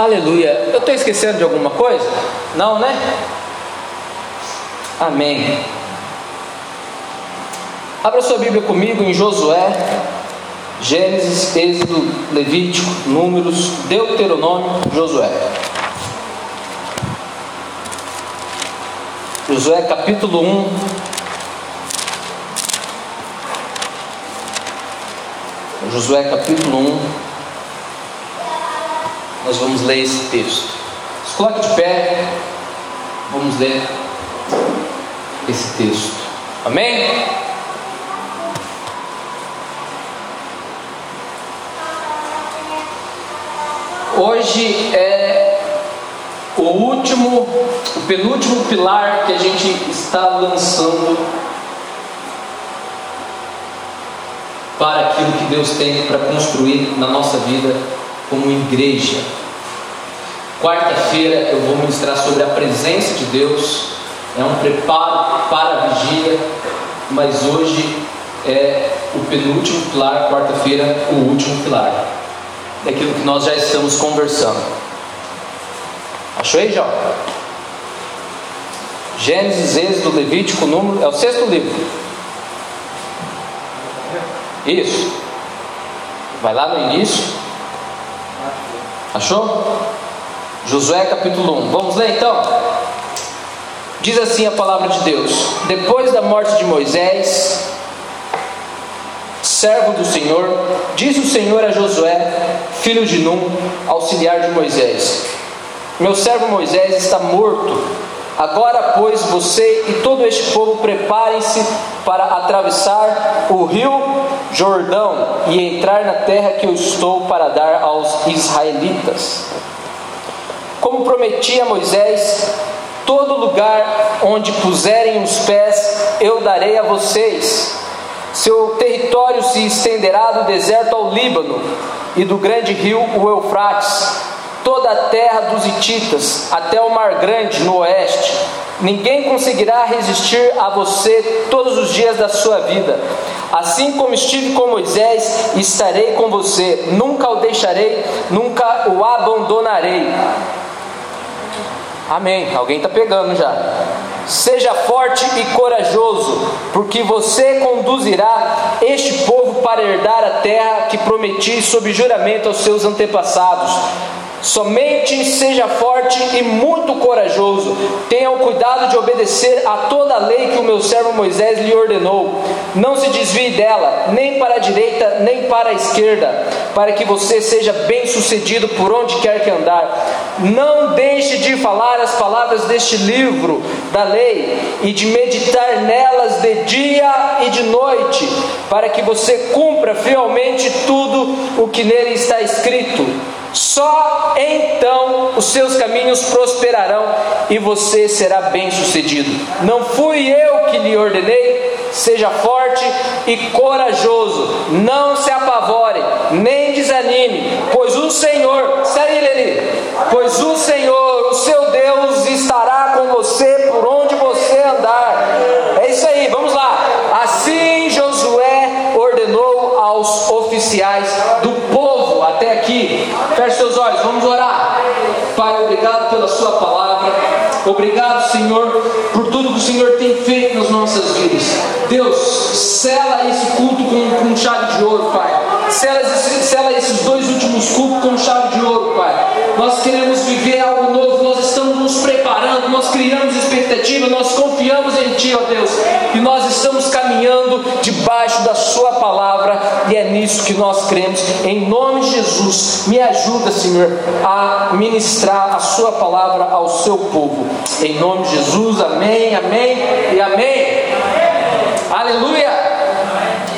Aleluia. Eu estou esquecendo de alguma coisa? Não, né? Amém. Abra sua Bíblia comigo em Josué, Gênesis, Êxodo, Levítico, Números, Deuteronômio, Josué. Josué capítulo 1. Josué capítulo 1. Nós vamos ler esse texto. Se coloque de pé. Vamos ler esse texto. Amém? Hoje é o último, o penúltimo pilar que a gente está lançando para aquilo que Deus tem para construir na nossa vida como igreja. Quarta-feira eu vou ministrar sobre a presença de Deus, é um preparo para a vigília, mas hoje é o penúltimo pilar, quarta-feira, o último pilar daquilo que nós já estamos conversando. Achou aí, Jó? Gênesis, Êxodo, Levítico, número. É o sexto livro. Isso. Vai lá no início. Achou? Josué capítulo 1. Vamos ler então? Diz assim a palavra de Deus: Depois da morte de Moisés, servo do Senhor, diz o Senhor a Josué, filho de Num, auxiliar de Moisés: Meu servo Moisés está morto. Agora, pois, você e todo este povo preparem-se para atravessar o rio Jordão e entrar na terra que eu estou para dar aos israelitas. Como prometi a Moisés, todo lugar onde puserem os pés eu darei a vocês seu território se estenderá do deserto ao Líbano e do grande rio, o Eufrates, toda a terra dos Hititas, até o Mar Grande no oeste. Ninguém conseguirá resistir a você todos os dias da sua vida. Assim como estive com Moisés, estarei com você. Nunca o deixarei, nunca o abandonarei. Amém. Alguém está pegando já. Seja forte e corajoso, porque você conduzirá este povo para herdar a terra que prometi sob juramento aos seus antepassados. Somente seja forte e muito corajoso. Tenha o cuidado de obedecer a toda a lei que o meu servo Moisés lhe ordenou. Não se desvie dela, nem para a direita, nem para a esquerda, para que você seja bem-sucedido por onde quer que andar. Não deixe de falar as palavras deste livro da lei e de meditar nelas de dia e de noite, para que você cumpra fielmente tudo o que nele está escrito. Só então os seus caminhos prosperarão e você será bem-sucedido. Não fui eu que lhe ordenei? Seja forte e corajoso, não se apavore, nem desanime, pois o Senhor, sai Leni, pois o Senhor, o seu Deus, estará com você por onde você andar. É isso aí, vamos lá. Assim Josué ordenou aos oficiais do povo até aqui. Feche seus olhos, vamos orar. Pai, obrigado pela Sua palavra. Obrigado, Senhor, por tudo que o Senhor tem feito nas nossas vidas. Deus, sela esse culto com, com chave de ouro, Pai. Sela, sela esses dois últimos cultos com chave nós criamos expectativa, nós confiamos em Ti, ó Deus, e nós estamos caminhando debaixo da Sua palavra, e é nisso que nós cremos. Em nome de Jesus, me ajuda, Senhor, a ministrar a Sua palavra ao Seu povo. Em nome de Jesus, amém, amém e amém. Aleluia!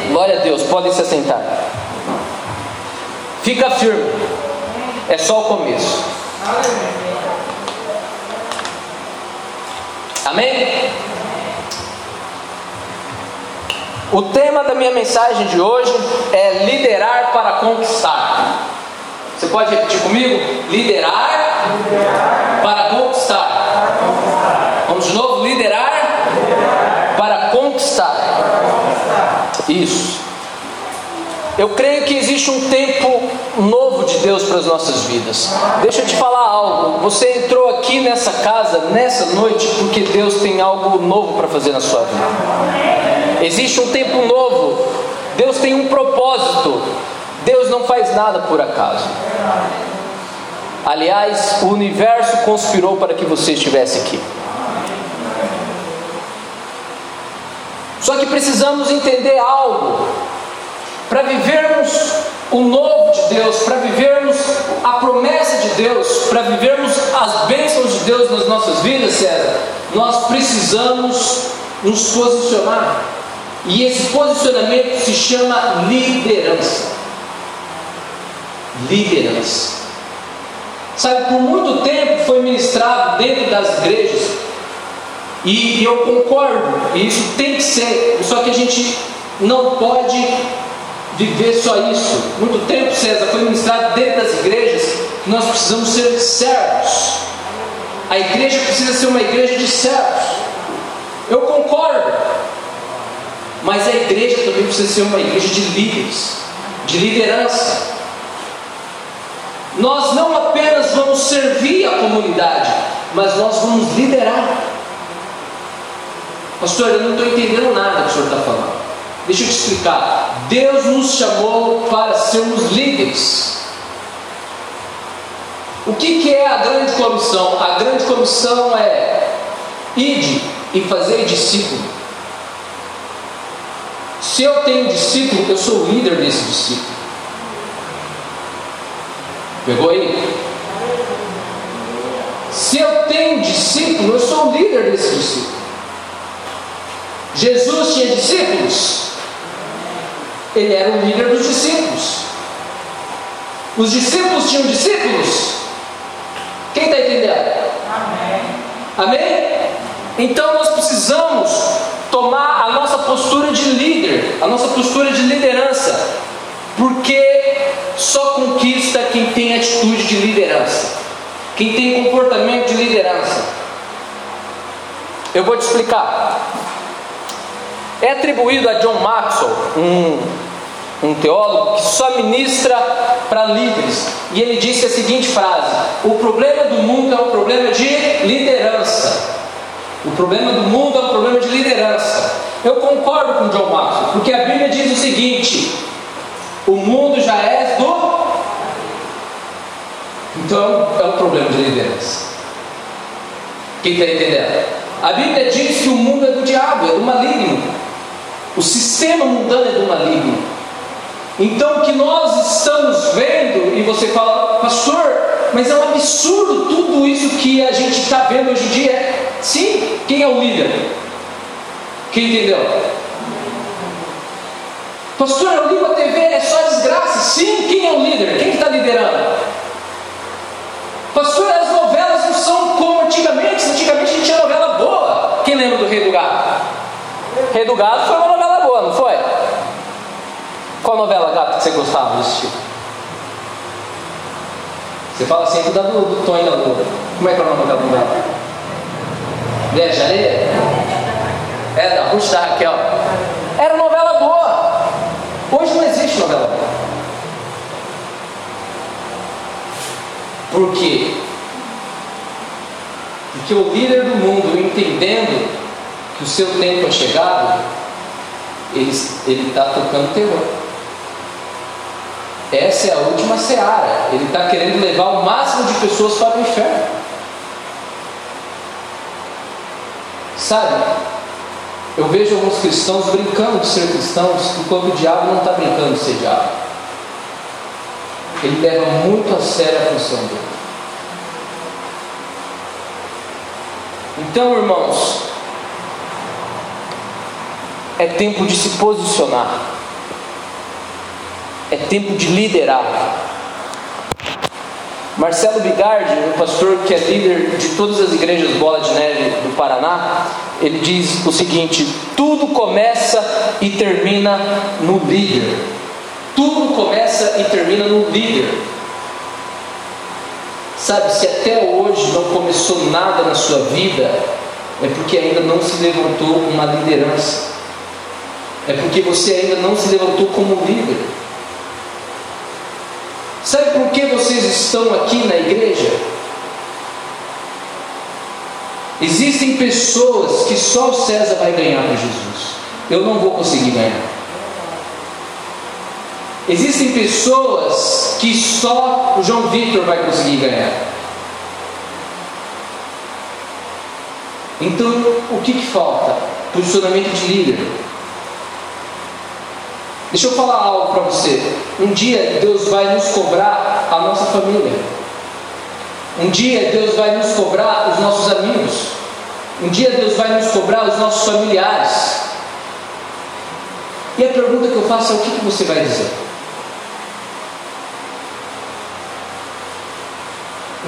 Glória a Deus, podem se assentar. Fica firme, é só o começo. Amém? O tema da minha mensagem de hoje é liderar para conquistar. Você pode repetir comigo? Liderar, para conquistar. Vamos de novo? Liderar, para conquistar. Isso. Eu creio que existe um tempo novo de Deus para as nossas vidas. Deixa eu te falar algo. Você entrou aqui nessa casa, nessa noite, porque Deus tem algo novo para fazer na sua vida. Existe um tempo novo. Deus tem um propósito. Deus não faz nada por acaso. Aliás, o universo conspirou para que você estivesse aqui. Só que precisamos entender algo para vivermos o novo de Deus, para vivermos a promessa de Deus, para vivermos as bênçãos de Deus nas nossas vidas, César, nós precisamos nos posicionar. E esse posicionamento se chama liderança. Liderança. Sabe, por muito tempo foi ministrado dentro das igrejas, e eu concordo, e isso tem que ser, só que a gente não pode viver só isso. Muito tempo, César, foi ministrado dentro das igrejas que nós precisamos ser servos. A igreja precisa ser uma igreja de servos. Eu concordo. Mas a igreja também precisa ser uma igreja de líderes, de liderança. Nós não apenas vamos servir a comunidade, mas nós vamos liderar. Pastor, eu não estou entendendo nada que o senhor está falando. Deixa eu te explicar. Deus nos chamou para sermos líderes. O que, que é a grande comissão? A grande comissão é ide e fazer discípulo. Se eu tenho discípulo, eu sou o líder desse discípulo. Pegou aí? Se eu tenho discípulo, eu sou o líder desse discípulo. Jesus tinha discípulos? Ele era o líder dos discípulos. Os discípulos tinham discípulos? Quem está entendendo? Amém. Amém? Então nós precisamos tomar a nossa postura de líder, a nossa postura de liderança, porque só conquista quem tem atitude de liderança, quem tem comportamento de liderança. Eu vou te explicar. É atribuído a John Maxwell, um, um teólogo que só ministra para líderes, e ele disse a seguinte frase: O problema do mundo é um problema de liderança. O problema do mundo é um problema de liderança. Eu concordo com John Maxwell, porque a Bíblia diz o seguinte: o mundo já é do. Então é um problema de liderança. Quem está entendendo? A Bíblia diz que o mundo é do diabo, é do maligno. O sistema mundano é do maligno. Então, o que nós estamos vendo, e você fala, pastor, mas é um absurdo tudo isso que a gente está vendo hoje em dia. Sim, quem é o líder? Quem entendeu? Pastor, eu ligo a TV, é só desgraça. Sim, quem é o líder? Quem está liderando? Pastor, as novelas não são como antigamente. Antigamente a gente tinha novela boa. Quem lembra do Rei do Gado? Rei do Gado foi uma não foi? Qual novela, gato, que você gostava de assistir? Você fala sempre da do, do Tonho da Lua. Como é que é o nome daquela novela? Mulher de Areia? É, da da Raquel. Era novela boa. Hoje não existe novela boa. Por quê? Porque o líder do mundo, entendendo que o seu tempo é chegado, ele está tocando terror. Essa é a última seara. Ele está querendo levar o máximo de pessoas para o inferno. Sabe? Eu vejo alguns cristãos brincando de ser cristãos, enquanto o diabo não está brincando de ser diabo. Ele leva muito a sério a função dele. Então, irmãos, é tempo de se posicionar. É tempo de liderar. Marcelo Bigardi, um pastor que é líder de todas as igrejas Bola de Neve do Paraná, ele diz o seguinte: tudo começa e termina no líder. Tudo começa e termina no líder. Sabe, se até hoje não começou nada na sua vida, é porque ainda não se levantou uma liderança é porque você ainda não se levantou como líder. por que vocês estão aqui na igreja? Existem pessoas que só o César vai ganhar para Jesus. Eu não vou conseguir ganhar. Existem pessoas que só o João Victor vai conseguir ganhar. Então, o que, que falta? Posicionamento de líder. Deixa eu falar algo para você. Um dia Deus vai nos cobrar a nossa família. Um dia Deus vai nos cobrar os nossos amigos. Um dia Deus vai nos cobrar os nossos familiares. E a pergunta que eu faço é: o que, que você vai dizer?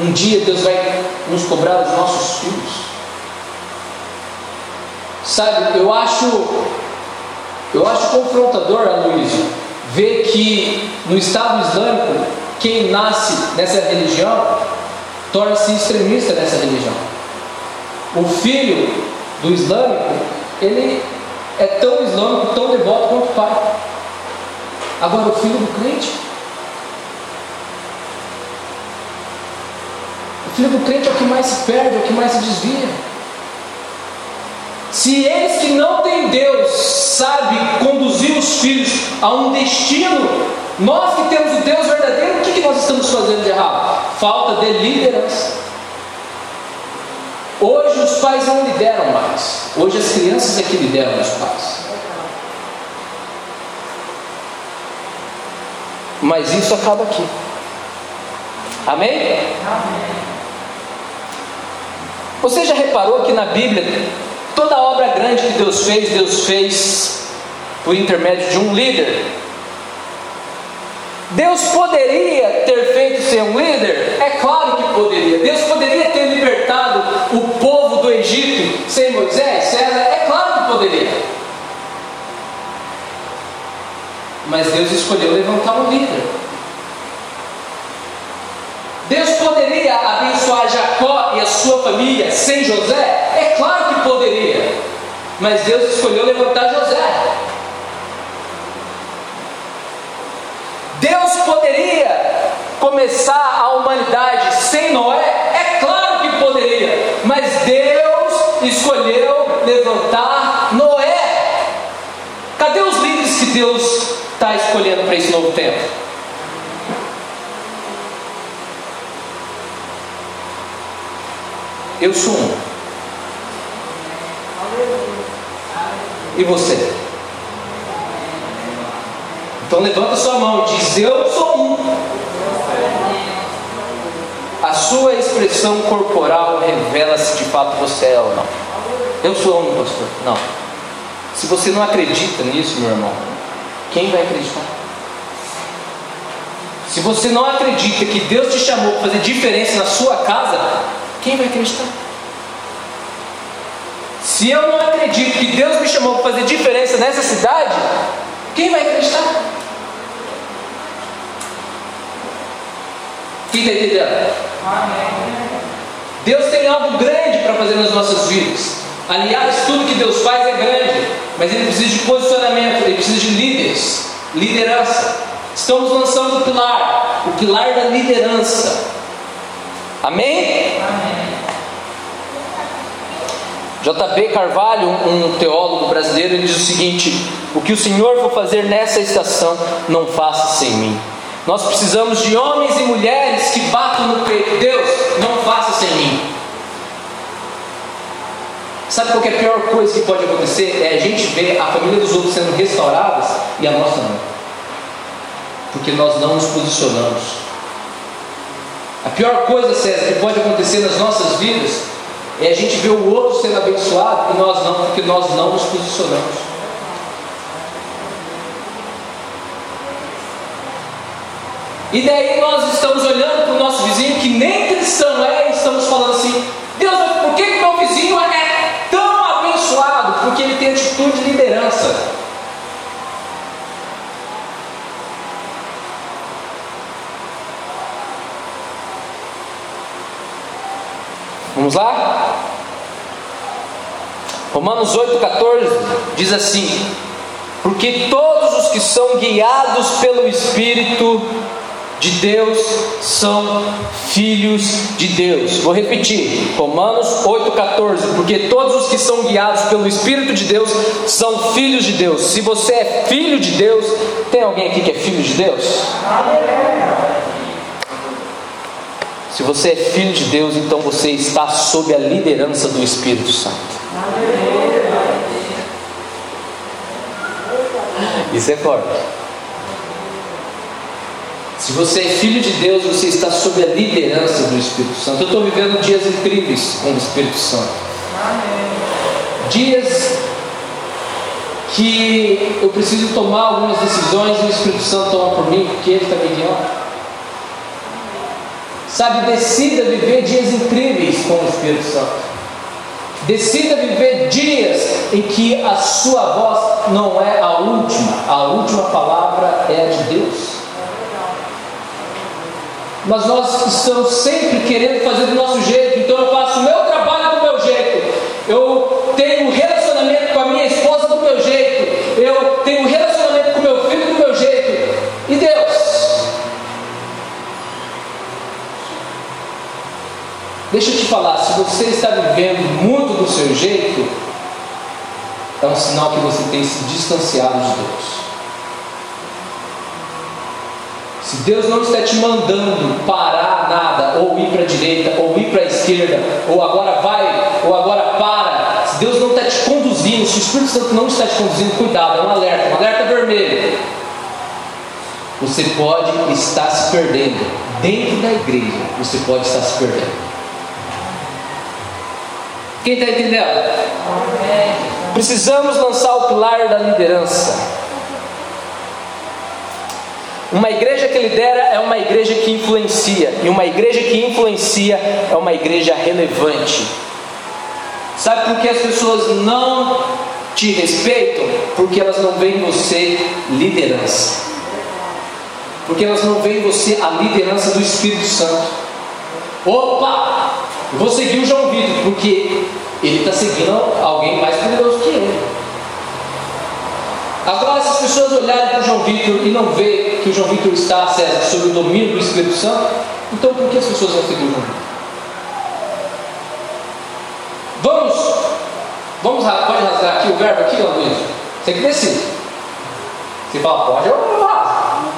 Um dia Deus vai nos cobrar os nossos filhos. Sabe, eu acho eu acho confrontador, Aloysio, ver que no Estado Islâmico, quem nasce nessa religião torna-se extremista nessa religião. O filho do islâmico, ele é tão islâmico, tão devoto quanto o pai. Agora, o filho do crente, o filho do crente é o que mais se perde, é o que mais se desvia. Se eles que não têm Deus sabe conduzir os filhos a um destino, nós que temos o Deus verdadeiro, o que, que nós estamos fazendo de errado? Falta de liderança. Hoje os pais não lideram mais. Hoje as crianças é que lideram os pais. Mas isso acaba aqui. Amém? Amém. Você já reparou que na Bíblia Toda obra grande que Deus fez, Deus fez por intermédio de um líder. Deus poderia ter feito ser um líder? É claro que poderia. Deus poderia ter libertado o povo do Egito sem Moisés? César? É claro que poderia. Mas Deus escolheu levantar um líder. Deus poderia abençoar a sua família sem José? É claro que poderia, mas Deus escolheu levantar José. Deus poderia começar a humanidade sem Noé? É claro que poderia, mas Deus escolheu levantar Noé. Cadê os líderes que Deus está escolhendo para esse novo tempo? Eu sou um. E você? Então levanta sua mão e diz: Eu sou um. A sua expressão corporal revela se de fato você é ou não. Eu sou um, pastor. Não. Se você não acredita nisso, meu irmão, quem vai acreditar? Se você não acredita que Deus te chamou para fazer diferença na sua casa, quem vai acreditar? Se eu não acredito que Deus me chamou para fazer diferença nessa cidade, quem vai acreditar? Quem está entendendo? Deus tem algo grande para fazer nas nossas vidas. Aliás, tudo que Deus faz é grande, mas Ele precisa de posicionamento, Ele precisa de líderes, liderança. Estamos lançando o pilar, o pilar da liderança. Amém? J.B. Carvalho, um teólogo brasileiro, ele diz o seguinte: O que o Senhor for fazer nessa estação, não faça sem mim. Nós precisamos de homens e mulheres que batam no peito. Deus, não faça sem mim. Sabe qual é a pior coisa que pode acontecer? É a gente ver a família dos outros sendo restauradas e a nossa não. Porque nós não nos posicionamos. A pior coisa, César, que pode acontecer nas nossas vidas é a gente ver o outro sendo abençoado e nós não, porque nós não nos posicionamos. E daí nós estamos olhando para o nosso vizinho que nem cristão é e estamos falando assim: Deus, por que, que meu vizinho é tão abençoado? Porque ele tem atitude de liderança. Vamos lá? Romanos 8,14 diz assim: Porque todos os que são guiados pelo Espírito de Deus são filhos de Deus. Vou repetir, Romanos 8,14. Porque todos os que são guiados pelo Espírito de Deus são filhos de Deus. Se você é filho de Deus, tem alguém aqui que é filho de Deus? Se você é filho de Deus, então você está sob a liderança do Espírito Santo. Isso é forte. Se você é filho de Deus, você está sob a liderança do Espírito Santo. Eu estou vivendo dias incríveis com o Espírito Santo. Dias que eu preciso tomar algumas decisões e o Espírito Santo toma por mim, porque Ele está me guiando. Sabe, decida viver dias incríveis com o Espírito Santo. Decida viver dias em que a sua voz não é a última, a última palavra é a de Deus mas nós estamos sempre querendo fazer do nosso jeito, então eu faço o meu trabalho do meu jeito, eu tenho um relacionamento com a minha esposa do meu jeito, eu tenho um relacionamento com meu filho do meu jeito, e Deus? Deixa eu te falar, se você está vivendo muito do seu jeito, é um sinal que você tem se distanciado de Deus. Se Deus não está te mandando parar nada, ou ir para a direita, ou ir para a esquerda, ou agora vai, ou agora para, se Deus não está te conduzindo, se o Espírito Santo não está te conduzindo, cuidado, é um alerta, um alerta vermelho. Você pode estar se perdendo. Dentro da igreja, você pode estar se perdendo. Quem está entendendo? Precisamos lançar o pilar da liderança. Uma igreja que lidera é uma igreja que influencia, e uma igreja que influencia é uma igreja relevante. Sabe por que as pessoas não te respeitam? Porque elas não veem em você liderança. Porque elas não veem em você a liderança do Espírito Santo. Opa! Vou seguir o João Vitor, porque ele está seguindo alguém mais poderoso que ele. Agora, se as pessoas olharem para João Vitor e não ver que o João Vitor está, César, sob o domínio do Espírito Santo, então por que as pessoas vão seguir o João Vitor? Vamos, vamos, pode rasgar aqui o verbo aqui, ó Luiz? Você que decide. Você fala, pode, eu rasgo.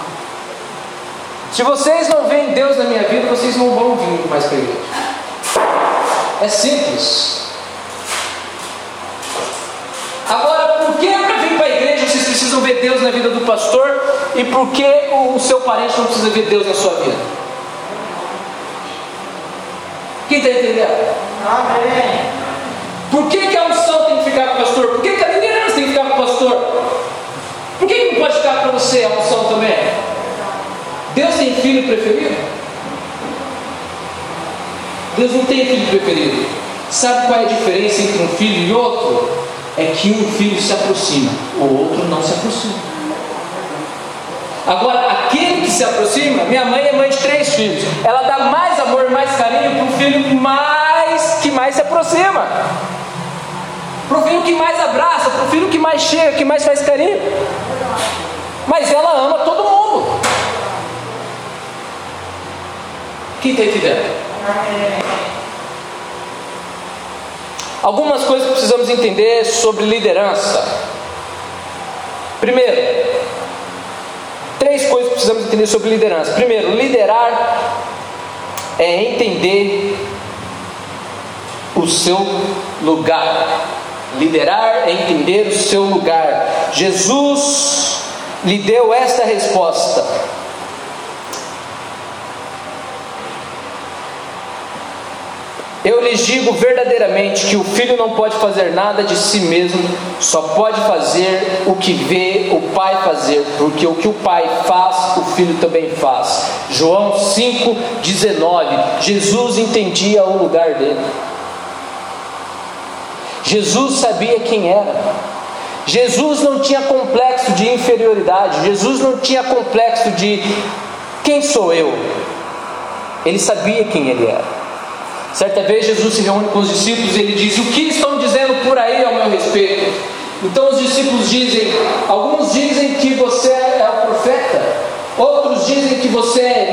Se vocês não veem Deus na minha vida, vocês não vão vir mais para a igreja. É simples. Agora, por que para vir para a igreja vocês precisam ver Deus na vida do pastor e por que o seu parente não precisa ver Deus na sua vida? Quem está entendendo? Amém. Por que, que a unção tem que ficar com o pastor? Por que, que a liderança tem que ficar com o pastor? Por que, que não pode ficar para você a unção também? Deus tem filho preferido? Deus não tem filho preferido. Sabe qual é a diferença entre um filho e outro? É que um filho se aproxima, o outro não se aproxima. Agora, aquele que se aproxima, minha mãe é mãe de três filhos, ela dá mais amor, mais carinho para o filho mais que mais se aproxima, para o filho que mais abraça, para o filho que mais chega, que mais faz carinho. Mas ela ama todo mundo. Quem está entendendo? Algumas coisas que precisamos entender sobre liderança. Primeiro, três coisas que precisamos entender sobre liderança. Primeiro, liderar é entender o seu lugar. Liderar é entender o seu lugar. Jesus lhe deu esta resposta: Eu lhes digo verdadeiramente que o filho não pode fazer nada de si mesmo, só pode fazer o que vê o pai fazer, porque o que o pai faz, o filho também faz. João 5,19. Jesus entendia o lugar dele. Jesus sabia quem era. Jesus não tinha complexo de inferioridade. Jesus não tinha complexo de quem sou eu. Ele sabia quem ele era. Certa vez Jesus se reúne com os discípulos e ele diz: O que estão dizendo por aí ao meu respeito? Então os discípulos dizem: Alguns dizem que você é o profeta, outros dizem que você é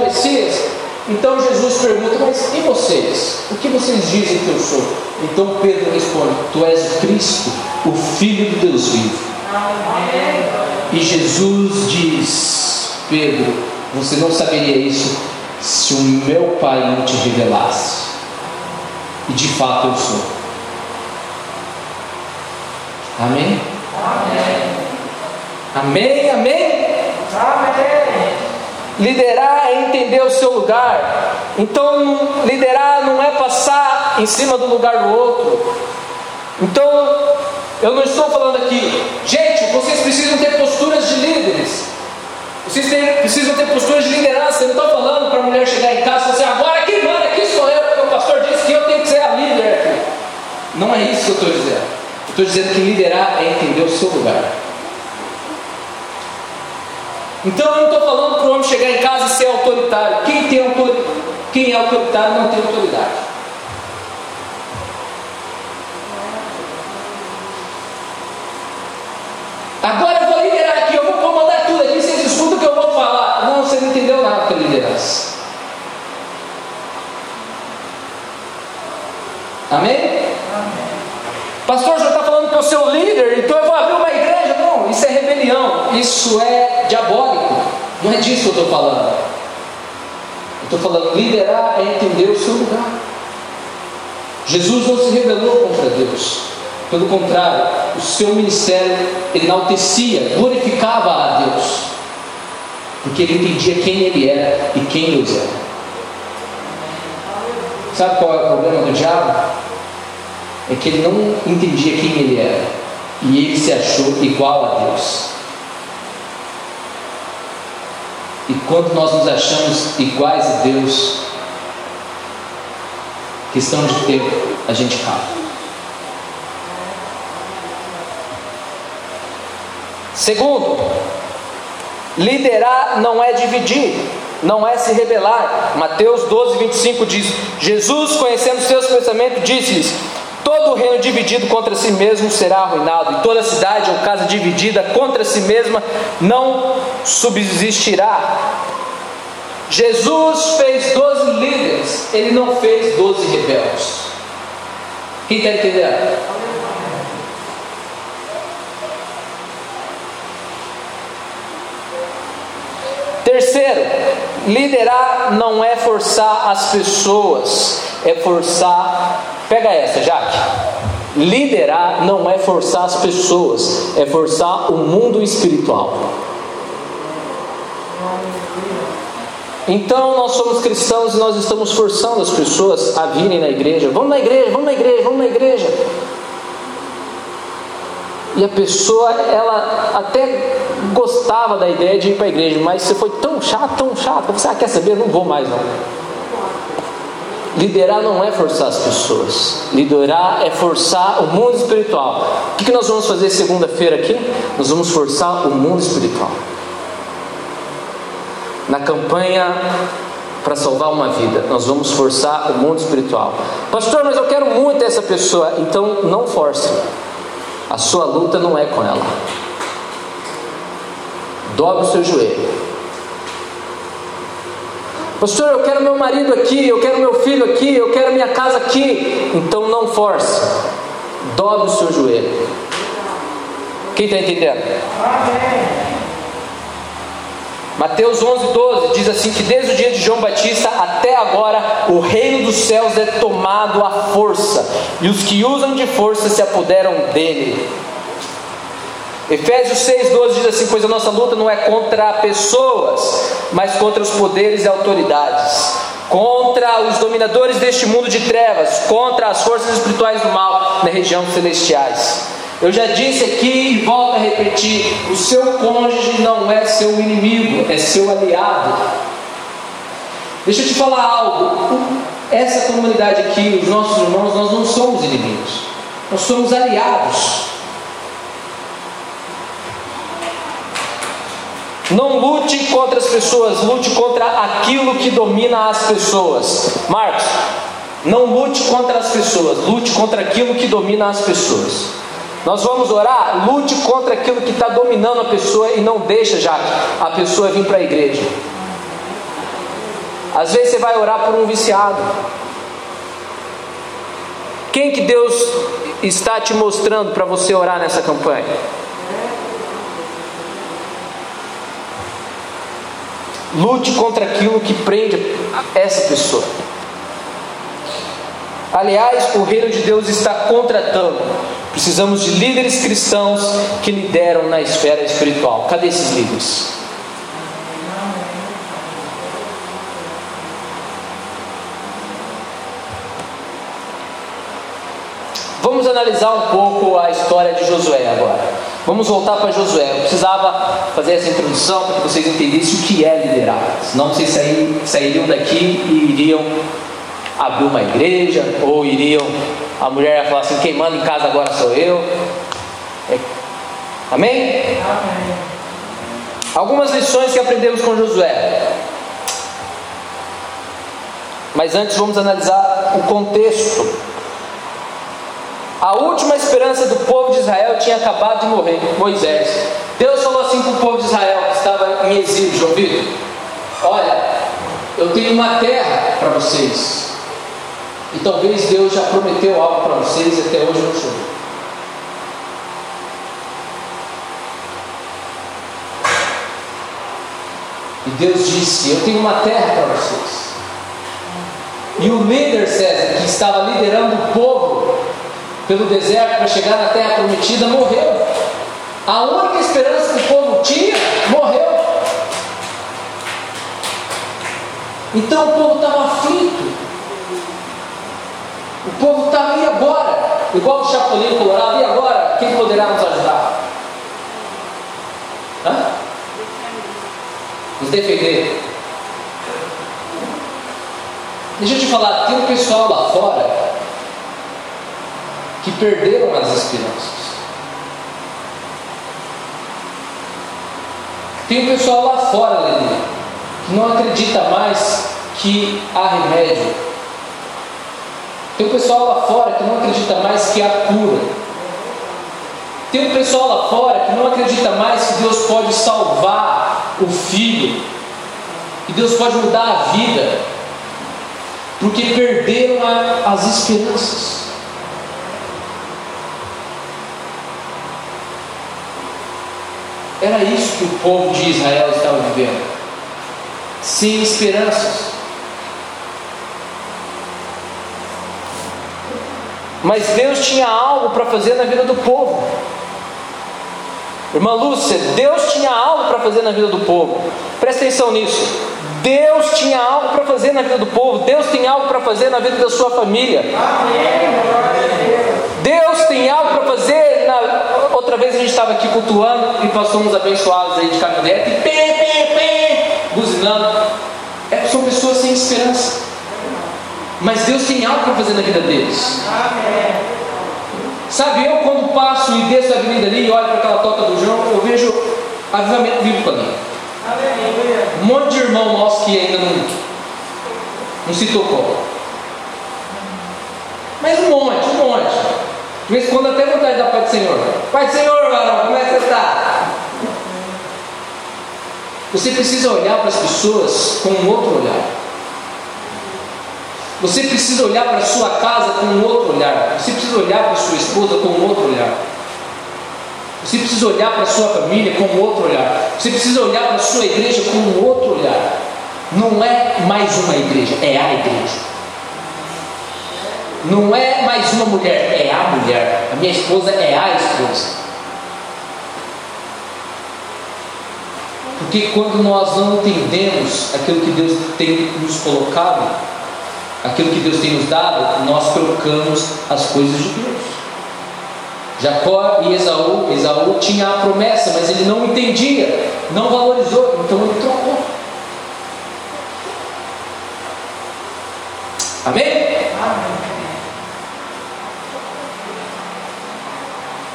Messias? Então Jesus pergunta: Mas e vocês? O que vocês dizem que eu sou? Então Pedro responde: Tu és o Cristo, o Filho de Deus vivo. E Jesus diz: Pedro, você não saberia isso se o meu Pai não te revelasse. E de fato eu sou. Amém? Amém. Amém, amém. Amém. Liderar é entender o seu lugar. Então, liderar não é passar em cima do lugar do outro. Então, eu não estou falando aqui, gente, vocês precisam ter posturas de líderes. Vocês têm, precisam ter posturas de liderança. Eu não estou falando para a mulher chegar em casa e falar assim, agora quem manda aqui sou eu, porque o pastor disse que eu tenho que ser a líder aqui. Não é isso que eu estou dizendo. Eu estou dizendo que liderar é entender o seu lugar. Então eu não estou falando para o homem chegar em casa e ser autoritário. Quem, tem autor... Quem é autoritário não tem autoridade. Agora eu vou liderar aqui, eu vou comandar tudo aqui, que eu vou falar. Não, você não entendeu nada com a liderança. Amém? Amém. Pastor, já está falando que eu sou líder, então eu vou abrir uma igreja. Não, isso é rebelião, isso é diabólico. Não é disso que eu estou falando. Eu estou falando, liderar é entender o seu lugar. Jesus não se rebelou contra Deus. Pelo contrário, o seu ministério enaltecia, glorificava a Deus. Porque ele entendia quem ele era e quem Deus era. Sabe qual é o problema do diabo? É que ele não entendia quem ele era. E ele se achou igual a Deus. E quando nós nos achamos iguais a Deus, questão de tempo, a gente cai. Segundo, liderar não é dividir, não é se rebelar. Mateus 12, 25 diz: Jesus, conhecendo seus pensamentos, disse-lhes: Todo reino dividido contra si mesmo será arruinado, e toda cidade ou casa dividida contra si mesma não subsistirá. Jesus fez 12 líderes, ele não fez 12 rebeldes. Quem está entendendo? Terceiro, liderar não é forçar as pessoas, é forçar. Pega essa, Jaque. Liderar não é forçar as pessoas, é forçar o mundo espiritual. Então nós somos cristãos e nós estamos forçando as pessoas a virem na igreja. Vamos na igreja, vamos na igreja, vamos na igreja. E a pessoa, ela até gostava da ideia de ir para a igreja, mas você foi tão chato, tão chato, você ah, quer saber? Não vou mais não. Liderar não é forçar as pessoas, liderar é forçar o mundo espiritual. O que nós vamos fazer segunda-feira aqui? Nós vamos forçar o mundo espiritual. Na campanha para salvar uma vida, nós vamos forçar o mundo espiritual. Pastor, mas eu quero muito essa pessoa, então não force. A sua luta não é com ela. Dobre o seu joelho. Pastor, eu quero meu marido aqui, eu quero meu filho aqui, eu quero minha casa aqui. Então não force. Dobre o seu joelho. Quem está entendendo? Amém. Mateus 11, 12 diz assim: que desde o dia de João Batista até agora o reino dos céus é tomado à força, e os que usam de força se apoderam dele. Efésios 6,12 diz assim: Pois a nossa luta não é contra pessoas, mas contra os poderes e autoridades, contra os dominadores deste mundo de trevas, contra as forças espirituais do mal na região celestiais. Eu já disse aqui e volto a repetir: o seu cônjuge não é seu inimigo, é seu aliado. Deixa eu te falar algo. Essa comunidade aqui, os nossos irmãos, nós não somos inimigos, nós somos aliados. Não lute contra as pessoas, lute contra aquilo que domina as pessoas. Marcos, não lute contra as pessoas, lute contra aquilo que domina as pessoas. Nós vamos orar, lute contra aquilo que está dominando a pessoa e não deixa já a pessoa vir para a igreja. Às vezes você vai orar por um viciado. Quem que Deus está te mostrando para você orar nessa campanha? Lute contra aquilo que prende essa pessoa. Aliás, o reino de Deus está contratando. Precisamos de líderes cristãos que lideram na esfera espiritual. Cadê esses líderes? Vamos analisar um pouco a história de Josué agora. Vamos voltar para Josué. Eu precisava fazer essa introdução para que vocês entendessem o que é liderar. Senão vocês sairiam daqui e iriam abrir uma igreja, ou iriam, a mulher ia falar assim: quem manda em casa agora sou eu. É. Amém? Amém? Algumas lições que aprendemos com Josué. Mas antes vamos analisar o contexto a última esperança do povo de Israel tinha acabado de morrer, Moisés. Deus falou assim para o povo de Israel que estava em exílio, João Vitor: Olha, eu tenho uma terra para vocês. E talvez Deus já prometeu algo para vocês e até hoje não chegou. E Deus disse: Eu tenho uma terra para vocês. E o líder César, que estava liderando o povo, pelo deserto para chegar na terra prometida, morreu. A única esperança que o povo tinha, morreu. Então o povo estava aflito. Povo estava, e agora? Igual o Chapolin Colorado, e agora? Quem poderá nos ajudar? Hã? Nos defender. Deixa eu te falar, tem um pessoal lá fora que perderam as esperanças. Tem um pessoal lá fora, Lelê, que não acredita mais que há remédio. Tem pessoal lá fora que não acredita mais que há cura. Tem um pessoal lá fora que não acredita mais que Deus pode salvar o filho, que Deus pode mudar a vida, porque perderam a, as esperanças. Era isso que o povo de Israel estava vivendo, sem esperanças. Mas Deus tinha algo para fazer na vida do povo. Irmã Lúcia, Deus tinha algo para fazer na vida do povo. Presta atenção nisso. Deus tinha algo para fazer na vida do povo. Deus tem algo para fazer na vida da sua família. Deus tem algo para fazer na, outra vez a gente estava aqui cultuando e passou uns abençoados aí de caminhonete pê, pê, buzinando. É, são pessoas sem esperança. Mas Deus tem algo para fazer na vida deles. Sabe, eu quando passo e desço a avenida ali e olho para aquela toca do João, eu vejo avivamento vivo para mim. Um monte de irmão nosso que ainda não, não se tocou. Mas um monte, um monte. De vez em quando até vontade da Pai do Senhor. Pai do Senhor, como é que você está? Você precisa olhar para as pessoas com um outro olhar. Você precisa olhar para a sua casa com um outro olhar. Você precisa olhar para a sua esposa com um outro olhar. Você precisa olhar para a sua família com um outro olhar. Você precisa olhar para a sua igreja com um outro olhar. Não é mais uma igreja, é a igreja. Não é mais uma mulher, é a mulher. A minha esposa é a esposa. Porque quando nós não entendemos aquilo que Deus tem nos colocado, aquilo que Deus tem nos dado, nós trocamos as coisas de Deus. Jacó e Esaú, Esaú tinha a promessa, mas ele não entendia, não valorizou, então ele trocou. Amém? Amém.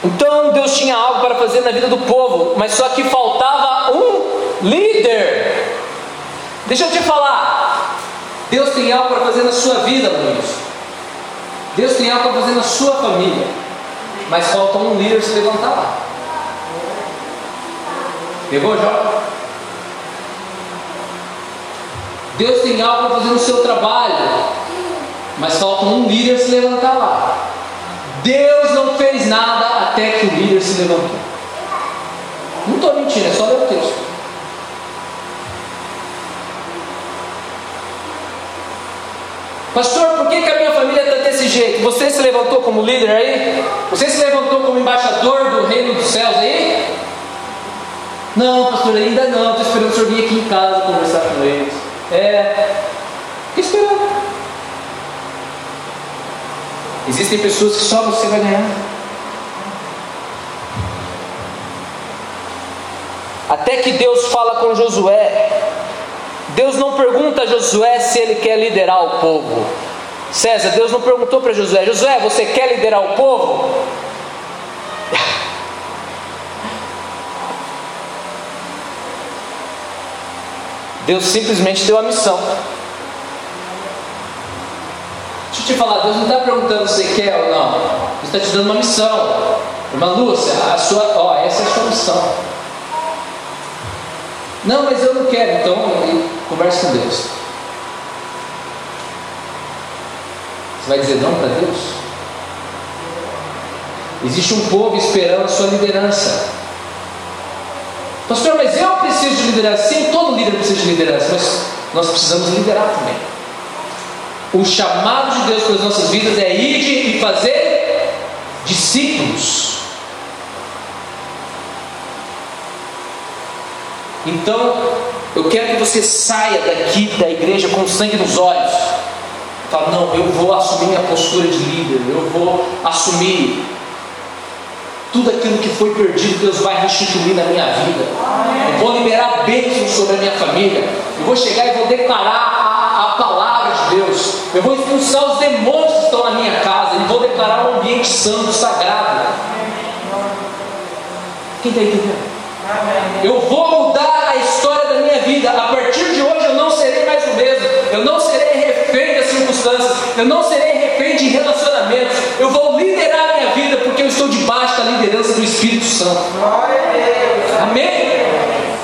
Então Deus tinha algo para fazer na vida do povo, mas só que faltava um líder. Deixa eu te falar, Deus tem algo para fazer na sua vida, Luiz. Deus tem algo para fazer na sua família, mas falta um líder se levantar lá. Pegou, Jó? Deus tem algo para fazer no seu trabalho, mas falta um líder se levantar lá. Deus não fez nada até que o líder se levantou. Não estou mentindo, é só ler o texto. Pastor, por que, que a minha família está desse jeito? Você se levantou como líder aí? Você se levantou como embaixador do reino dos céus aí? Não, pastor, ainda não. Estou esperando o senhor vir aqui em casa conversar com eles. É. Fique esperando. Existem pessoas que só você vai ganhar. Até que Deus fala com Josué Deus não pergunta a Josué se ele quer liderar o povo. César, Deus não perguntou para Josué: Josué, você quer liderar o povo? Deus simplesmente deu a missão. Deixa eu te falar, Deus não está perguntando se quer ou não. Deus está te dando uma missão. Irmã Lúcia, a sua, ó, essa é a sua missão. Não, mas eu não quero. Então, converse com Deus. Você vai dizer não para Deus? Existe um povo esperando a sua liderança. Pastor, mas eu preciso de liderança. Sim, todo líder precisa de liderança, mas nós precisamos liderar também. O chamado de Deus para as nossas vidas é ir e fazer discípulos. Então, eu quero que você saia daqui da igreja com sangue nos olhos. Fala, não, eu vou assumir minha postura de líder, eu vou assumir tudo aquilo que foi perdido, Deus vai restituir na minha vida. Eu vou liberar bênçãos sobre a minha família. Eu vou chegar e vou declarar a, a palavra de Deus. Eu vou expulsar os demônios que estão na minha casa. E vou declarar um ambiente santo, sagrado. Quem está entendendo? Eu vou Eu não serei refém das circunstâncias. Eu não serei refém de relacionamentos. Eu vou liderar a minha vida porque eu estou debaixo da liderança do Espírito Santo. Amém?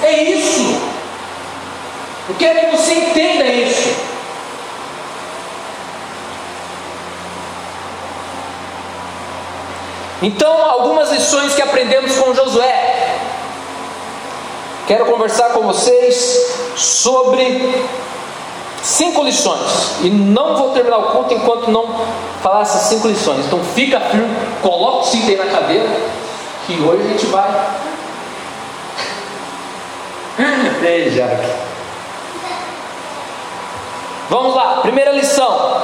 É isso. Eu quero que você entenda isso. Então, algumas lições que aprendemos com Josué. Quero conversar com vocês sobre cinco lições. E não vou terminar o culto enquanto não falar essas cinco lições. Então fica firme, coloca o aí na cadeira, que hoje a gente vai. Ei, Jaque. Vamos lá, primeira lição.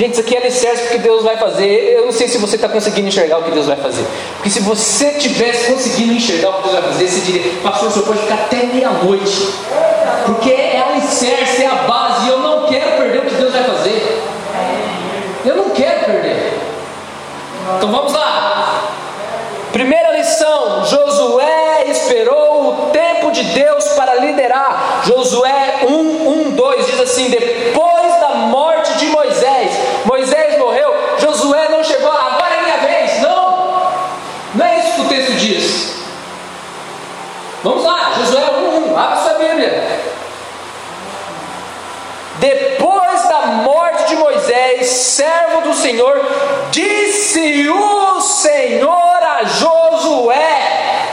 Gente, isso aqui é alicerce porque Deus vai fazer. Eu não sei se você está conseguindo enxergar o que Deus vai fazer. Porque se você tivesse conseguindo enxergar o que Deus vai fazer, você diria, pastor, senhor pode ficar até meia-noite. Porque é alicerce, é a base. E eu não quero perder o que Deus vai fazer. Eu não quero perder. Então vamos lá. Primeira lição: Josué esperou o tempo de Deus para liderar. Josué 1, 1, 2 diz assim: depois da morte de Moisés, Moisés morreu, Josué não chegou, agora é minha vez. Não, não é isso que o texto diz. Vamos lá, Josué 1, 1, abre sua Bíblia. Depois da morte de Moisés, servo do Senhor, disse o Senhor a Josué: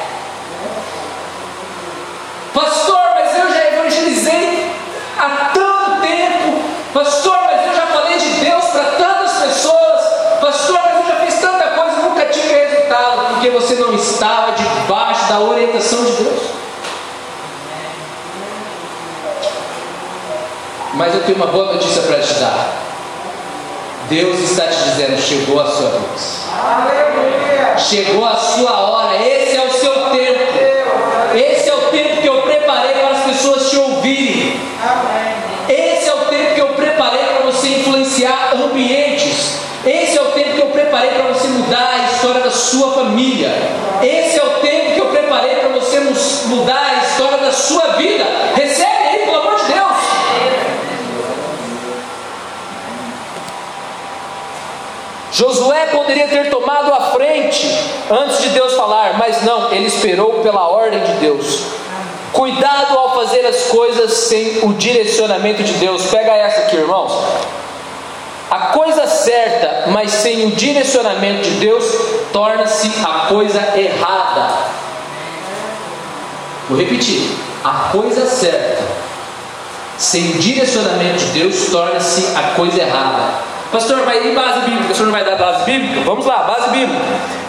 Pastor, mas eu já evangelizei há tanto tempo. Pastor, mas eu já falei de Deus para tantas pessoas. Pastor, mas eu já fiz tanta coisa e nunca tive resultado, porque você não estava debaixo da orientação de Deus. Mas eu tenho uma boa notícia para te dar. Deus está te dizendo: chegou a sua vez. Aleluia. Chegou a sua hora. Esse é o seu tempo. Esse é o tempo que eu preparei para as pessoas te ouvirem. Esse é o tempo que eu preparei para você influenciar ambientes. Esse é o tempo que eu preparei para você mudar a história da sua família. Esse é o tempo que eu preparei para você mudar a história da sua vida. Recebe aí, pelo amor de Deus. Josué poderia ter tomado a frente antes de Deus falar, mas não, ele esperou pela ordem de Deus. Cuidado ao fazer as coisas sem o direcionamento de Deus. Pega essa aqui, irmãos. A coisa certa, mas sem o direcionamento de Deus, torna-se a coisa errada. Vou repetir: a coisa certa, sem o direcionamento de Deus, torna-se a coisa errada. Pastor, vai ir base bíblica? O senhor não vai dar base bíblica? Vamos lá, base bíblica.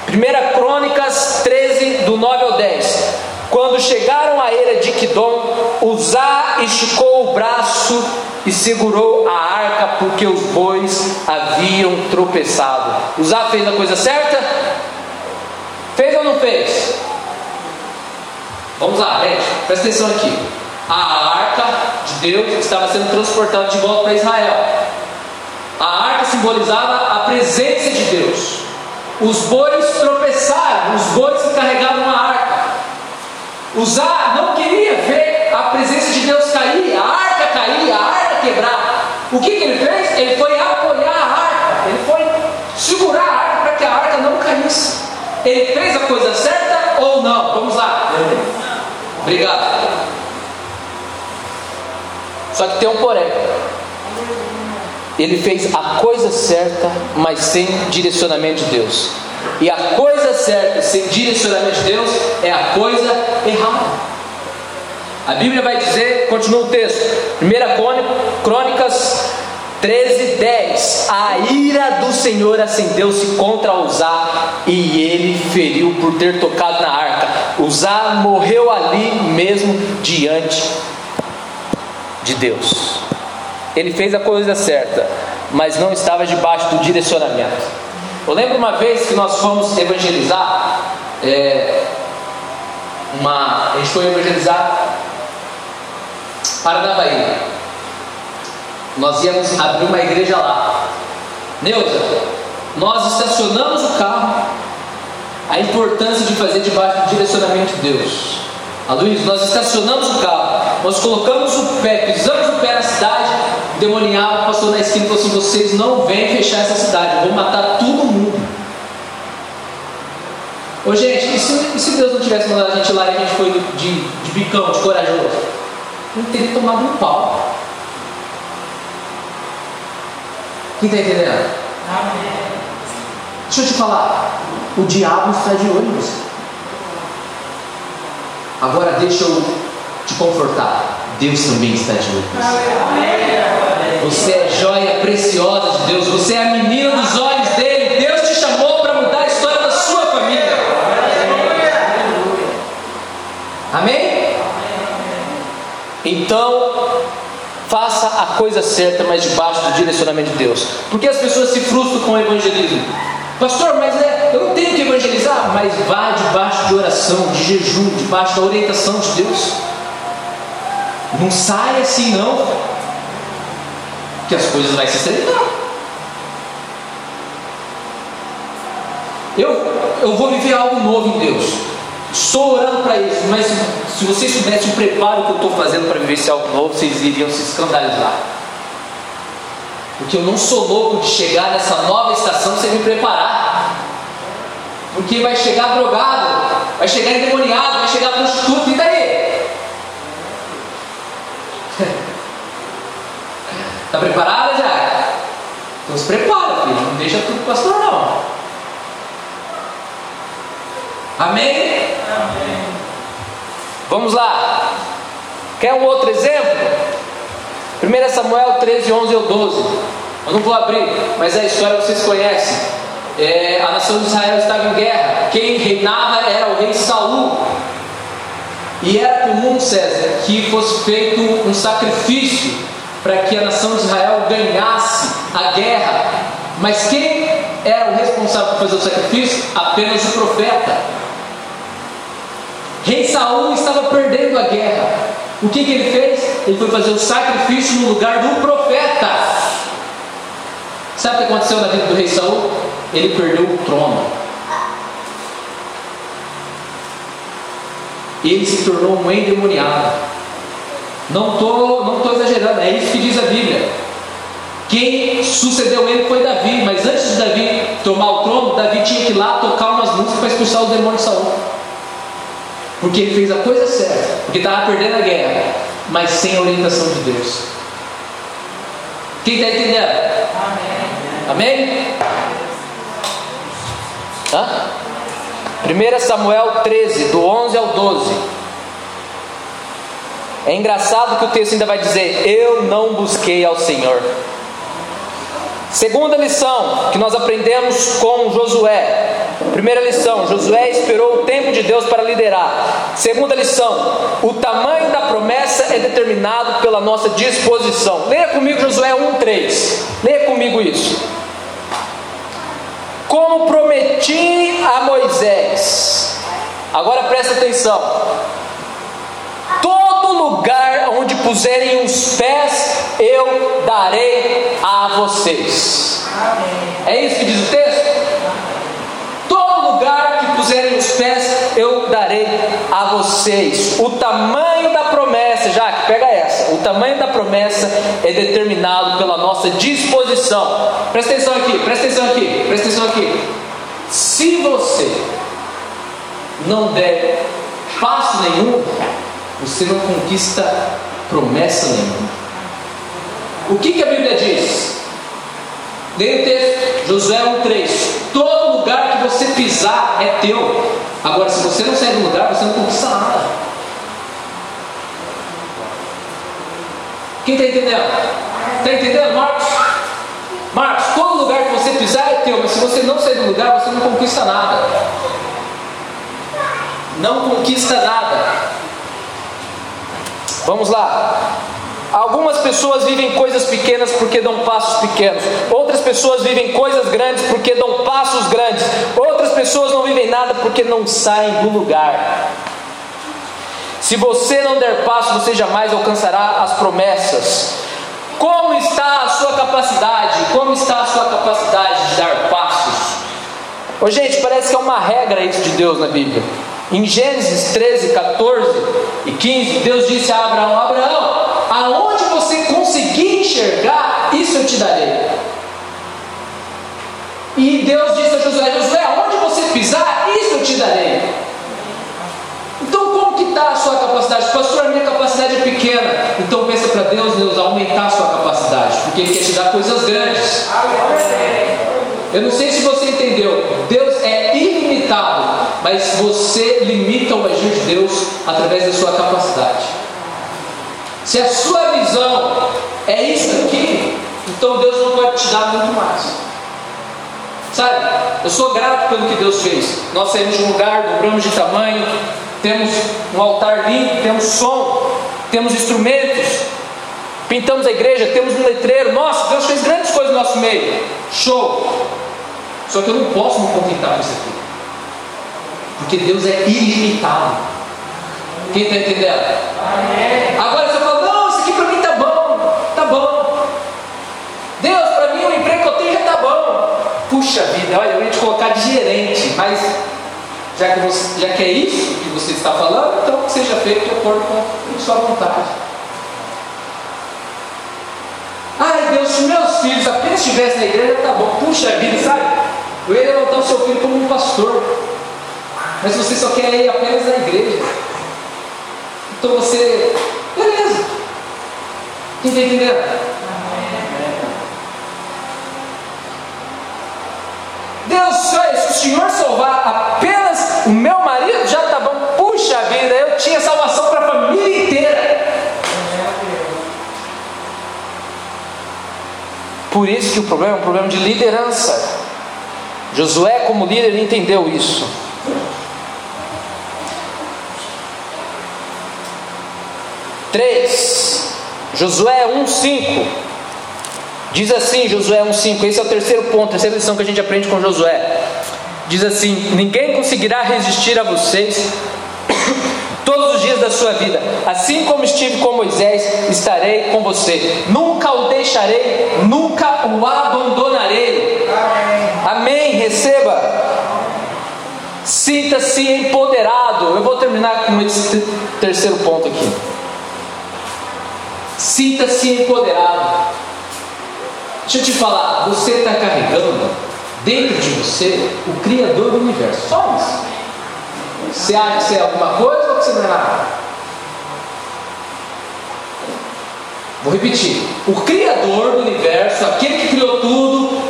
1 Crônicas 13, do 9 ao 10. Quando chegaram à era de Quidom, Uzá esticou o braço e segurou a arca, porque os bois haviam tropeçado. Uzá fez a coisa certa? Fez ou não fez? Vamos lá, gente, presta atenção aqui. A arca de Deus estava sendo transportada de volta para Israel. A simbolizava a presença de Deus. Os bois tropeçaram, os bois que carregavam a arca. Uzá não queria ver a presença de Deus cair, a arca cair, a arca quebrar. O que, que ele fez? Ele foi apoiar a arca, ele foi segurar a arca para que a arca não caísse. Ele fez a coisa certa ou não? Vamos lá. Obrigado. Só que tem um porém. Ele fez a coisa certa, mas sem direcionamento de Deus. E a coisa certa, sem direcionamento de Deus, é a coisa errada. A Bíblia vai dizer, continua o texto, 1 Crônicas 13, 10. A ira do Senhor acendeu-se contra Uzá e ele feriu por ter tocado na arca. Uzá morreu ali mesmo diante de Deus. Ele fez a coisa certa, mas não estava debaixo do direcionamento. Eu lembro uma vez que nós fomos evangelizar, é, uma, a gente foi evangelizar Bahia. Nós íamos abrir uma igreja lá. Neuza, nós estacionamos o carro. A importância de fazer debaixo do direcionamento de Deus. Luiz, nós estacionamos o carro, nós colocamos o pé, pisamos o pé na cidade, o demoniado passou na esquina e falou assim: vocês não vêm fechar essa cidade, eu vou matar todo mundo. Ô gente, e se, e se Deus não tivesse mandado a gente lá e a gente foi de, de bicão, de corajoso? não teria tomado um pau. Quem está entendendo? Amém. Deixa eu te falar, o diabo está de olho em você. Agora deixa eu te confortar. Deus também está de você. Você é joia preciosa de Deus. Você é a menina dos olhos dele. Deus te chamou para mudar a história da sua família. Amém? Então, faça a coisa certa, mas debaixo do direcionamento de Deus. Porque as pessoas se frustram com o evangelismo. Pastor, mas é, eu não tenho que evangelizar, mas vá debaixo de oração, de jejum, debaixo da orientação de Deus. Não sai assim não, que as coisas vão se estreitar. Eu, eu vou viver algo novo em Deus. Estou orando para isso, mas se vocês soubessem o preparo que eu estou fazendo para viver esse algo novo, vocês iriam se escandalizar. Porque eu não sou louco de chegar nessa nova estação sem me preparar. Porque vai chegar drogado, vai chegar endemoniado, vai chegar prostituto, e daí? Está preparada já? Então se prepara, filho. Não deixa tudo pastor não. Amém? Amém. Vamos lá. Quer um outro exemplo? 1 Samuel 13, 11 ou 12. Eu não vou abrir, mas a história vocês conhecem. É, a nação de Israel estava em guerra. Quem reinava era o rei Saul. E era comum, César, que fosse feito um sacrifício para que a nação de Israel ganhasse a guerra. Mas quem era o responsável por fazer o sacrifício? Apenas o profeta. Rei Saul estava perdendo a guerra. O que, que ele fez? Ele foi fazer o sacrifício no lugar do profeta. Sabe o que aconteceu na vida do rei Saul? Ele perdeu o trono. Ele se tornou um endemoniado. Não estou não tô exagerando, é isso que diz a Bíblia. Quem sucedeu ele foi Davi, mas antes de Davi tomar o trono, Davi tinha que ir lá tocar umas músicas para expulsar os demônios de Saul. Porque ele fez a coisa certa, porque estava perdendo a guerra, mas sem a orientação de Deus. Quem está entendendo? Amém? Amém? Hã? 1 Samuel 13, do 11 ao 12. É engraçado que o texto ainda vai dizer: Eu não busquei ao Senhor. Segunda lição que nós aprendemos com Josué. Primeira lição: Josué esperou o tempo de Deus para liderar. Segunda lição: o tamanho da promessa é determinado pela nossa disposição. Leia comigo Josué 1:3. Leia comigo isso. Como prometi a Moisés. Agora presta atenção. Todo lugar onde puserem os pés, eu darei a vocês. É isso que diz o texto? Lugar que puserem os pés, eu darei a vocês. O tamanho da promessa, já que pega essa. O tamanho da promessa é determinado pela nossa disposição. Presta atenção aqui, presta atenção aqui, presta atenção aqui. Se você não der passo nenhum, você não conquista promessa nenhuma. O que, que a Bíblia diz? Leia o texto, Josué 1,3: Todo lugar que você pisar é teu. Agora, se você não sair do lugar, você não conquista nada. Quem está entendendo? Está entendendo, Marcos? Marcos, todo lugar que você pisar é teu, mas se você não sair do lugar, você não conquista nada. Não conquista nada. Vamos lá. Algumas pessoas vivem coisas pequenas porque dão passos pequenos. Outras pessoas vivem coisas grandes porque dão passos grandes. Outras pessoas não vivem nada porque não saem do lugar. Se você não der passo, você jamais alcançará as promessas. Como está a sua capacidade? Como está a sua capacidade de dar passos? Ô, gente, parece que é uma regra isso de Deus na Bíblia. Em Gênesis 13, 14 e 15, Deus disse a Abraão: Abraão, aonde enxergar, isso eu te darei. E Deus disse a Josué: Josué, aonde você pisar, isso eu te darei. Então, como que está a sua capacidade? Pastor, a minha capacidade é pequena. Então, pensa para Deus, Deus, aumentar a sua capacidade, porque Ele quer te dar coisas grandes. Eu não sei se você entendeu. Deus é ilimitado mas você limita o agir de Deus através da sua capacidade. Se a sua visão é isso aqui, então Deus não pode te dar muito mais. Sabe, eu sou grato pelo que Deus fez. Nós saímos de um lugar, dobramos de tamanho, temos um altar limpo, temos som, temos instrumentos, pintamos a igreja, temos um letreiro. Nossa, Deus fez grandes coisas no nosso meio. Show! Só que eu não posso me contentar com isso aqui. Porque Deus é ilimitado. Quem está entendendo? Agora Puxa vida, olha, eu ia te colocar de gerente, mas já que, você, já que é isso que você está falando, então que seja feito de acordo com sua vontade. Ai Deus, se meus filhos apenas estivessem na igreja, tá bom. Puxa vida, sabe? Eu ia levantar o seu filho como um pastor. Mas você só quer ir apenas na igreja. Então você. Beleza. Quem Deus, se o Senhor salvar apenas o meu marido, já está bom. Puxa vida, eu tinha salvação para a família inteira. Por isso que o problema é um problema de liderança. Josué, como líder, entendeu isso. 3, Josué 1,5. Diz assim, Josué 1,5. Esse é o terceiro ponto, a terceira lição que a gente aprende com Josué. Diz assim: Ninguém conseguirá resistir a vocês todos os dias da sua vida. Assim como estive com Moisés, estarei com você. Nunca o deixarei, nunca o abandonarei. Amém. Amém. Receba. Sinta-se empoderado. Eu vou terminar com esse terceiro ponto aqui. Sinta-se empoderado. Deixa eu te falar, você está carregando dentro de você o Criador do universo. Só isso. Você acha que você é alguma coisa ou que você não é nada? Vou repetir. O Criador do universo, aquele que criou tudo,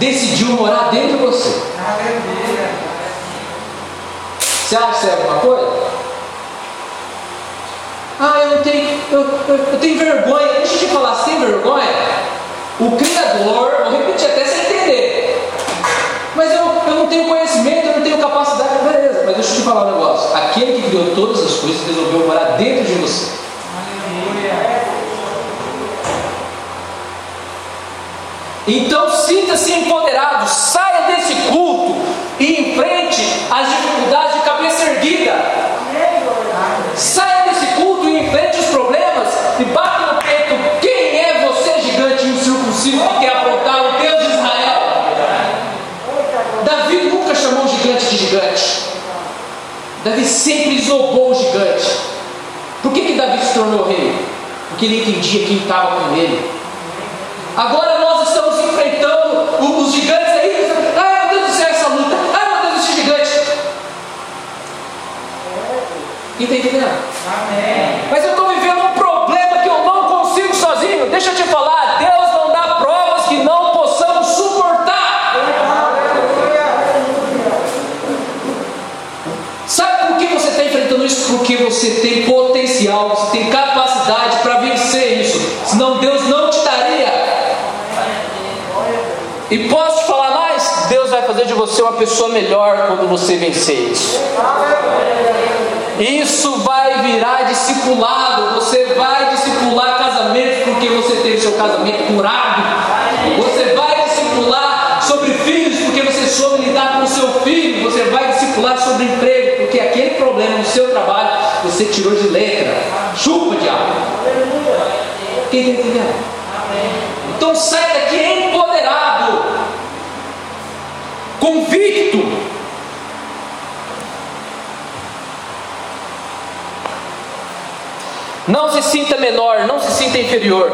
decidiu morar dentro de você. Você acha que você é alguma coisa? Ah, eu não tenho, eu, eu, eu tenho vergonha. Deixa eu te falar, tem vergonha? O Criador, vou repetir até você entender. Mas eu, eu não tenho conhecimento, eu não tenho capacidade, beleza. Mas deixa eu te falar um negócio. Aquele que criou todas as coisas resolveu morar dentro de você. Então sinta-se empoderado, saia desse culto e enfrente as dificuldades Davi sempre isolou o gigante. Por que, que Davi se tornou rei? Porque ele entendia quem estava com ele. Agora nós estamos enfrentando os gigantes aí. Ai meu Deus do céu, essa luta. Ai meu Deus, esse gigante. Quem está entendendo? Amém. Mas eu estou vivendo um problema que eu não consigo sozinho. Deixa eu te falar, Deus não dá provas que não possamos suportar. Sabe por que você está enfrentando isso? Porque você tem potencial, você tem capacidade para vencer isso. Senão Deus não te daria. E posso falar mais? Deus vai fazer de você uma pessoa melhor quando você vencer isso. Isso vai virar discipulado. Você vai discipular casamento porque você teve seu casamento curado. Você tirou de letra. Chupa, diabo. Quem está entendendo? Então sai daqui empoderado, convicto. Não se sinta menor, não se sinta inferior.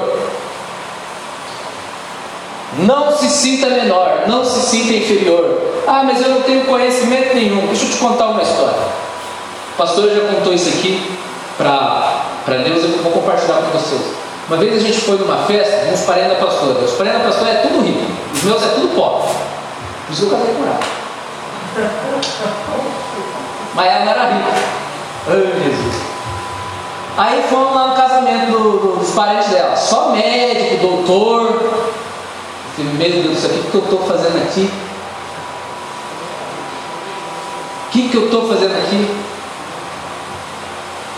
Não se sinta menor, não se sinta inferior. Ah, mas eu não tenho conhecimento nenhum. Deixa eu te contar uma história. O pastor já contou isso aqui para Deus, eu vou compartilhar com vocês. Uma vez a gente foi numa festa, uns parentes da pastora. Os parentes da pastora é tudo rico, os meus é tudo pobre. Isso eu casei ela. Mas ela era rica. Ai, Jesus. Aí fomos lá no casamento do, do, dos parentes dela. Só médico, doutor. Meu Deus do céu, o que, que eu estou fazendo aqui? O que, que eu estou fazendo aqui?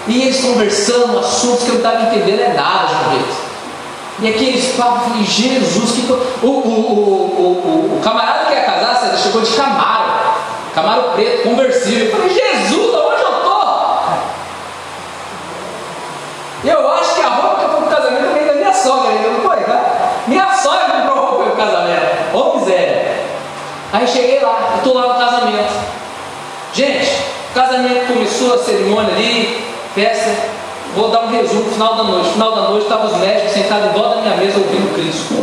E eles conversando, assuntos que eu não estava entendendo é nada, gente. E aqueles papos, eu falei, Jesus, que. O, o, o, o, camarada que ia casar, você chegou de Camaro, Camaro preto, conversível. Eu falei, Jesus, aonde eu estou? Eu acho que a roupa que eu fui pro casamento veio da minha sogra, ainda não foi, tá? Minha sogra comprou roupa pro casamento, ô miséria. Aí cheguei lá, eu tô lá no casamento. Gente, o casamento começou a cerimônia ali, festa. Vou dar um resumo final da noite. Final da noite estavam os médicos sentados em volta da minha mesa ouvindo Cristo.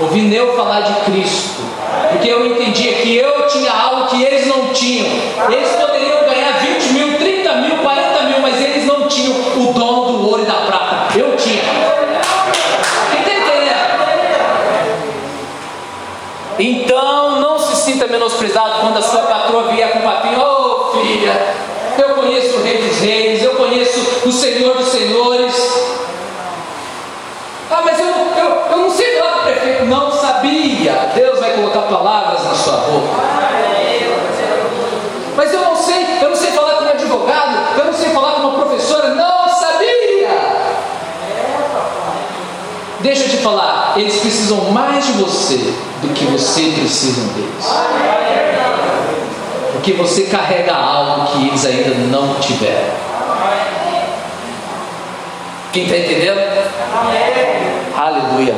Ouvindo eu falar de Cristo. Porque eu entendia que eu tinha algo que eles não tinham. Eles poderiam ganhar 20 mil, 30 mil, 40 mil, mas eles não tinham o dom do ouro e da prata. Eu tinha. Está entendendo? Então não se sinta menosprezado quando a sua patroa vier com o papinho, ô oh, filha, eu conheço o Rei dos Reis, eu conheço o Senhor dos Senhores. Ah, mas eu, eu, eu não sei falar com prefeito. Não sabia. Deus vai colocar palavras na sua boca. Mas eu não sei, eu não sei falar com um advogado, eu não sei falar com uma professora. Não sabia. Deixa eu te falar, eles precisam mais de você do que você precisa deles porque você carrega algo que eles ainda não tiveram. Quem está entendendo? Amém. Aleluia.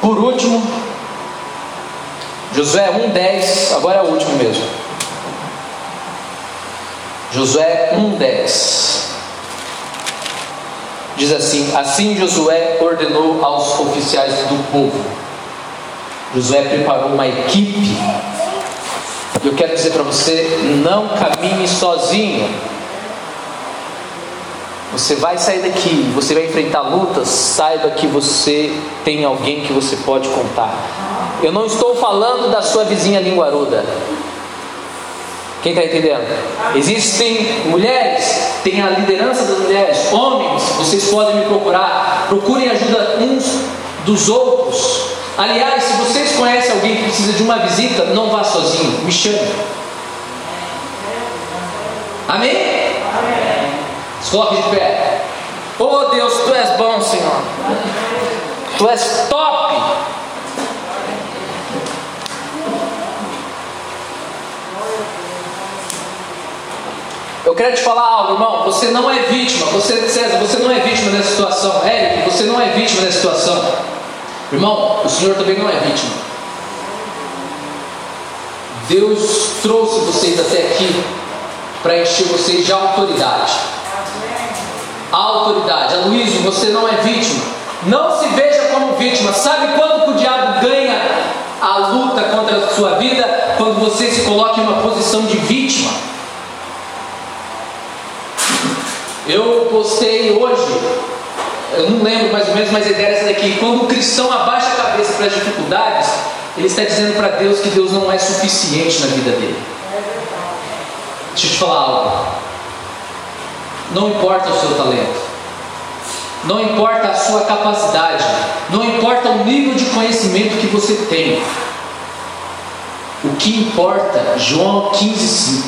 Por último, Josué 1,10, agora é o último mesmo. Josué 1,10 diz assim: Assim Josué ordenou aos oficiais do povo Josué preparou uma equipe Eu quero dizer para você: não caminhe sozinho. Você vai sair daqui, você vai enfrentar lutas, saiba que você tem alguém que você pode contar. Eu não estou falando da sua vizinha linguaruda. Quem está entendendo? Existem mulheres, tem a liderança das mulheres, homens, vocês podem me procurar, procurem ajuda uns dos outros. Aliás, se vocês conhecem alguém que precisa de uma visita, não vá sozinho, me chame. Amém? Se coloque de pé. Oh Deus, tu és bom, Senhor. Tu és top. Eu quero te falar algo, irmão. Você não é vítima. Você, César, você não é vítima dessa situação. Eric, você não é vítima dessa situação. Irmão, o Senhor também não é vítima. Deus trouxe vocês até aqui para encher vocês de autoridade. A autoridade. Aloysio, você não é vítima. Não se veja como vítima. Sabe quando o diabo ganha a luta contra a sua vida? Quando você se coloca em uma posição de vítima. Eu postei hoje, eu não lembro mais ou menos, mas a ideia é essa daqui. Quando o cristão abaixa a cabeça para as dificuldades, ele está dizendo para Deus que Deus não é suficiente na vida dele. Deixa eu te falar algo. Não importa o seu talento, não importa a sua capacidade, não importa o nível de conhecimento que você tem. O que importa, João 15,5,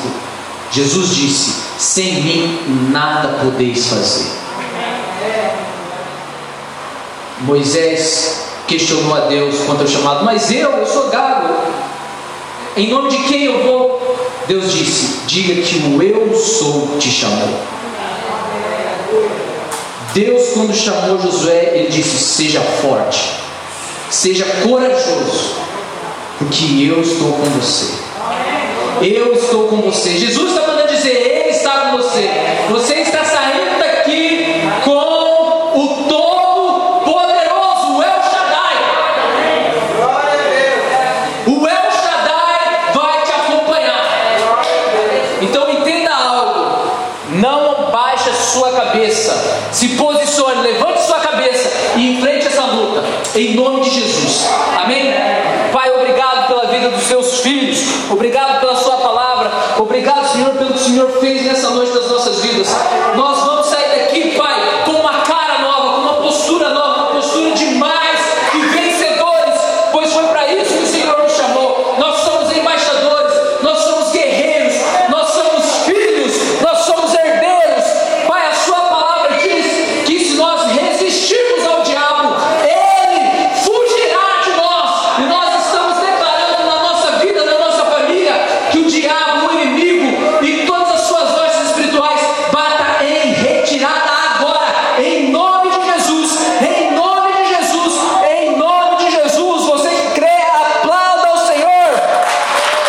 Jesus disse: sem mim nada podeis fazer. Moisés questionou a Deus quanto ao chamado, mas eu, eu sou gago, em nome de quem eu vou? Deus disse: diga que o eu sou te chamou. Deus, quando chamou Josué, ele disse: seja forte, seja corajoso, porque eu estou com você. Eu estou com você. Jesus está mandando dizer: Ele está com você. Você Em nome de Jesus. Amém? Pai, obrigado pela vida dos seus filhos. Obrigado pela sua palavra. Obrigado, Senhor, pelo que o Senhor fez nessa noite das nossas vidas.